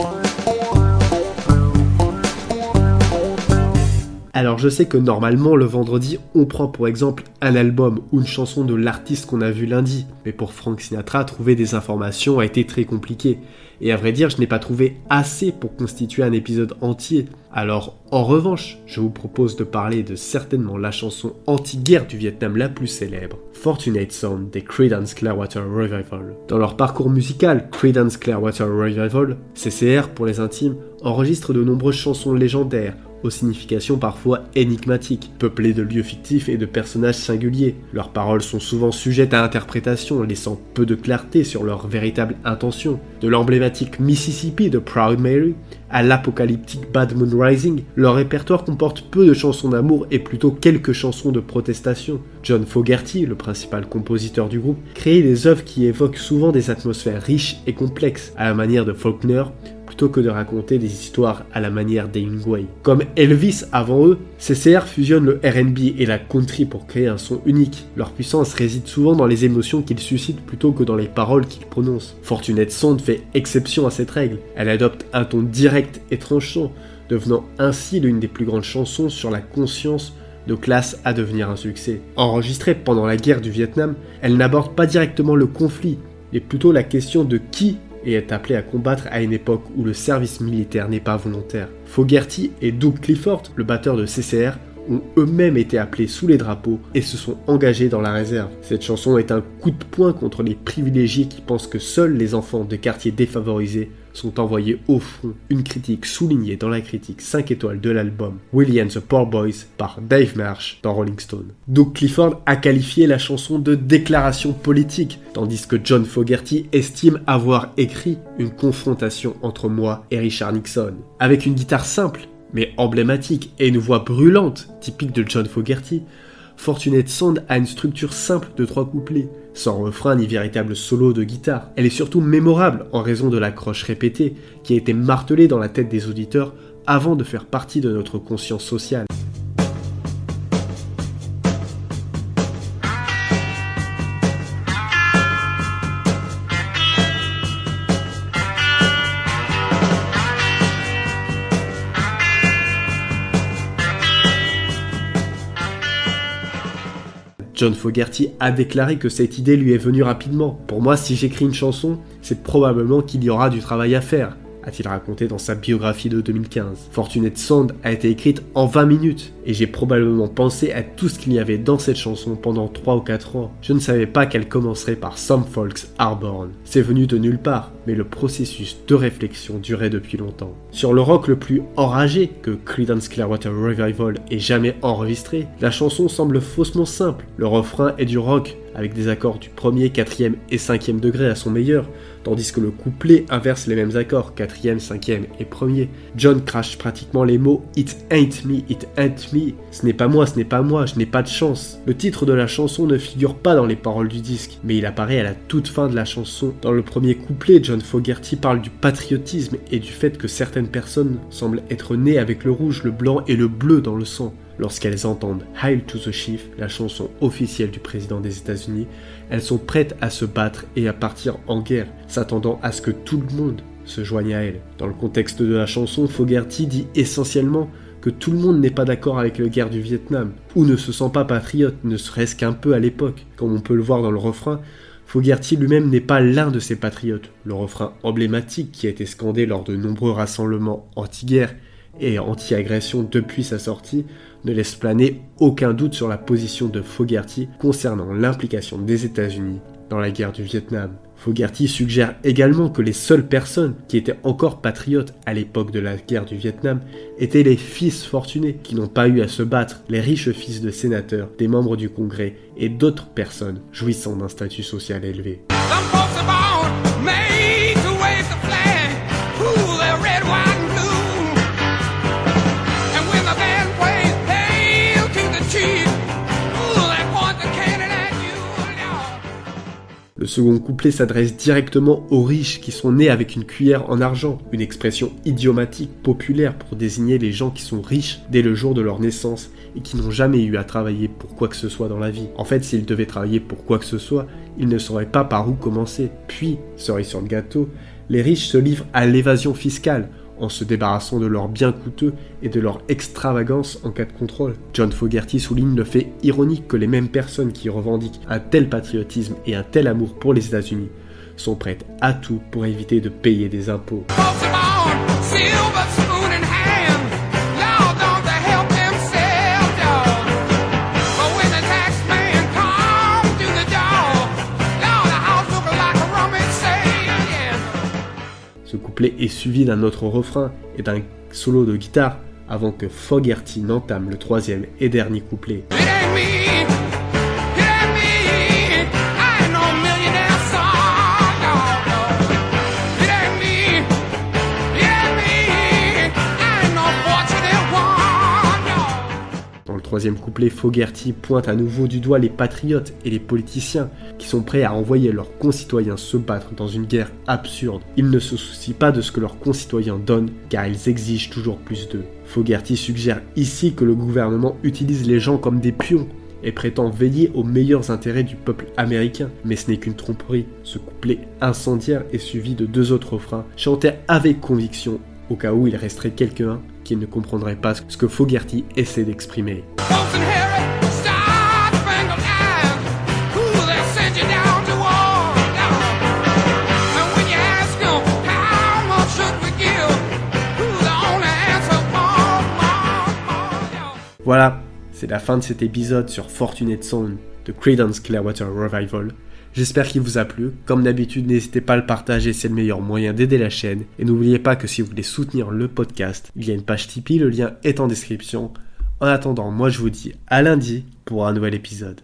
one. Alors je sais que normalement le vendredi on prend pour exemple un album ou une chanson de l'artiste qu'on a vu lundi, mais pour Frank Sinatra trouver des informations a été très compliqué. Et à vrai dire je n'ai pas trouvé assez pour constituer un épisode entier. Alors en revanche je vous propose de parler de certainement la chanson anti-guerre du Vietnam la plus célèbre, Fortunate Son des Creedence Clearwater Revival. Dans leur parcours musical, Creedence Clearwater Revival, CCR pour les intimes, enregistre de nombreuses chansons légendaires aux significations parfois énigmatiques, peuplées de lieux fictifs et de personnages singuliers. Leurs paroles sont souvent sujettes à interprétation, laissant peu de clarté sur leur véritable intention. De l'emblématique Mississippi de Proud Mary à l'apocalyptique Bad Moon Rising, leur répertoire comporte peu de chansons d'amour et plutôt quelques chansons de protestation. John Fogerty, le principal compositeur du groupe, crée des œuvres qui évoquent souvent des atmosphères riches et complexes, à la manière de Faulkner, plutôt que de raconter des histoires à la manière des Hemingway. Comme Elvis avant eux, CCR fusionne le RB et la country pour créer un son unique. Leur puissance réside souvent dans les émotions qu'ils suscitent plutôt que dans les paroles qu'ils prononcent. Fortunate Sound fait exception à cette règle. Elle adopte un ton direct et tranchant, devenant ainsi l'une des plus grandes chansons sur la conscience de classe à devenir un succès. Enregistrée pendant la guerre du Vietnam, elle n'aborde pas directement le conflit, mais plutôt la question de qui et est appelé à combattre à une époque où le service militaire n'est pas volontaire. Fogerty et Doug Clifford, le batteur de CCR, ont eux-mêmes été appelés sous les drapeaux et se sont engagés dans la réserve. Cette chanson est un coup de poing contre les privilégiés qui pensent que seuls les enfants de quartiers défavorisés sont envoyés au front. Une critique soulignée dans la critique 5 étoiles de l'album Willie the Poor Boys par Dave Marsh dans Rolling Stone. Doug Clifford a qualifié la chanson de déclaration politique, tandis que John Fogerty estime avoir écrit une confrontation entre moi et Richard Nixon. Avec une guitare simple, mais emblématique et une voix brûlante, typique de John Fogerty, Fortunate Sound a une structure simple de trois couplets, sans refrain ni véritable solo de guitare. Elle est surtout mémorable en raison de l'accroche répétée qui a été martelée dans la tête des auditeurs avant de faire partie de notre conscience sociale. John Fogerty a déclaré que cette idée lui est venue rapidement. Pour moi, si j'écris une chanson, c'est probablement qu'il y aura du travail à faire a-t-il raconté dans sa biographie de 2015. Fortunate Sound a été écrite en 20 minutes et j'ai probablement pensé à tout ce qu'il y avait dans cette chanson pendant 3 ou 4 ans. Je ne savais pas qu'elle commencerait par Some Folks Are Born. C'est venu de nulle part, mais le processus de réflexion durait depuis longtemps. Sur le rock le plus enragé que Creedence Clearwater Revival ait jamais enregistré, la chanson semble faussement simple. Le refrain est du rock avec des accords du premier, quatrième et cinquième degré à son meilleur, tandis que le couplet inverse les mêmes accords, quatrième, cinquième et premier. John crache pratiquement les mots It ain't me, it ain't me. Ce n'est pas moi, ce n'est pas moi, je n'ai pas de chance. Le titre de la chanson ne figure pas dans les paroles du disque, mais il apparaît à la toute fin de la chanson. Dans le premier couplet, John Fogerty parle du patriotisme et du fait que certaines personnes semblent être nées avec le rouge, le blanc et le bleu dans le sang. Lorsqu'elles entendent Hail to the Chief, la chanson officielle du président des États-Unis, elles sont prêtes à se battre et à partir en guerre, s'attendant à ce que tout le monde se joigne à elles. Dans le contexte de la chanson, Fogerty dit essentiellement que tout le monde n'est pas d'accord avec la guerre du Vietnam, ou ne se sent pas patriote, ne serait-ce qu'un peu à l'époque. Comme on peut le voir dans le refrain, Fogerty lui-même n'est pas l'un de ces patriotes. Le refrain emblématique qui a été scandé lors de nombreux rassemblements anti-guerre et anti-agression depuis sa sortie ne laisse planer aucun doute sur la position de Fogerty concernant l'implication des États-Unis dans la guerre du Vietnam. Fogerty suggère également que les seules personnes qui étaient encore patriotes à l'époque de la guerre du Vietnam étaient les fils fortunés qui n'ont pas eu à se battre, les riches fils de sénateurs, des membres du Congrès et d'autres personnes jouissant d'un statut social élevé. Second couplet s'adresse directement aux riches qui sont nés avec une cuillère en argent, une expression idiomatique populaire pour désigner les gens qui sont riches dès le jour de leur naissance et qui n'ont jamais eu à travailler pour quoi que ce soit dans la vie. En fait, s'ils devaient travailler pour quoi que ce soit, ils ne sauraient pas par où commencer. Puis, cerise sur le gâteau, Les riches se livrent à l'évasion fiscale en se débarrassant de leurs biens coûteux et de leur extravagance en cas de contrôle. John Fogerty souligne le fait ironique que les mêmes personnes qui revendiquent un tel patriotisme et un tel amour pour les États-Unis sont prêtes à tout pour éviter de payer des impôts. Couplet est suivi d'un autre refrain et d'un solo de guitare avant que Fogerty n'entame le troisième et dernier couplet. Troisième couplet, Fogerty pointe à nouveau du doigt les patriotes et les politiciens qui sont prêts à envoyer leurs concitoyens se battre dans une guerre absurde. Ils ne se soucient pas de ce que leurs concitoyens donnent car ils exigent toujours plus d'eux. Fogerty suggère ici que le gouvernement utilise les gens comme des pions et prétend veiller aux meilleurs intérêts du peuple américain. Mais ce n'est qu'une tromperie. Ce couplet incendiaire est suivi de deux autres refrains, chantés avec conviction au cas où il resterait quelqu'un qui ne comprendrait pas ce que Fogerty essaie d'exprimer. Voilà, c'est la fin de cet épisode sur Fortunate Son de Credence Clearwater Revival. J'espère qu'il vous a plu. Comme d'habitude, n'hésitez pas à le partager, c'est le meilleur moyen d'aider la chaîne. Et n'oubliez pas que si vous voulez soutenir le podcast, il y a une page Tipeee, le lien est en description. En attendant, moi je vous dis à lundi pour un nouvel épisode.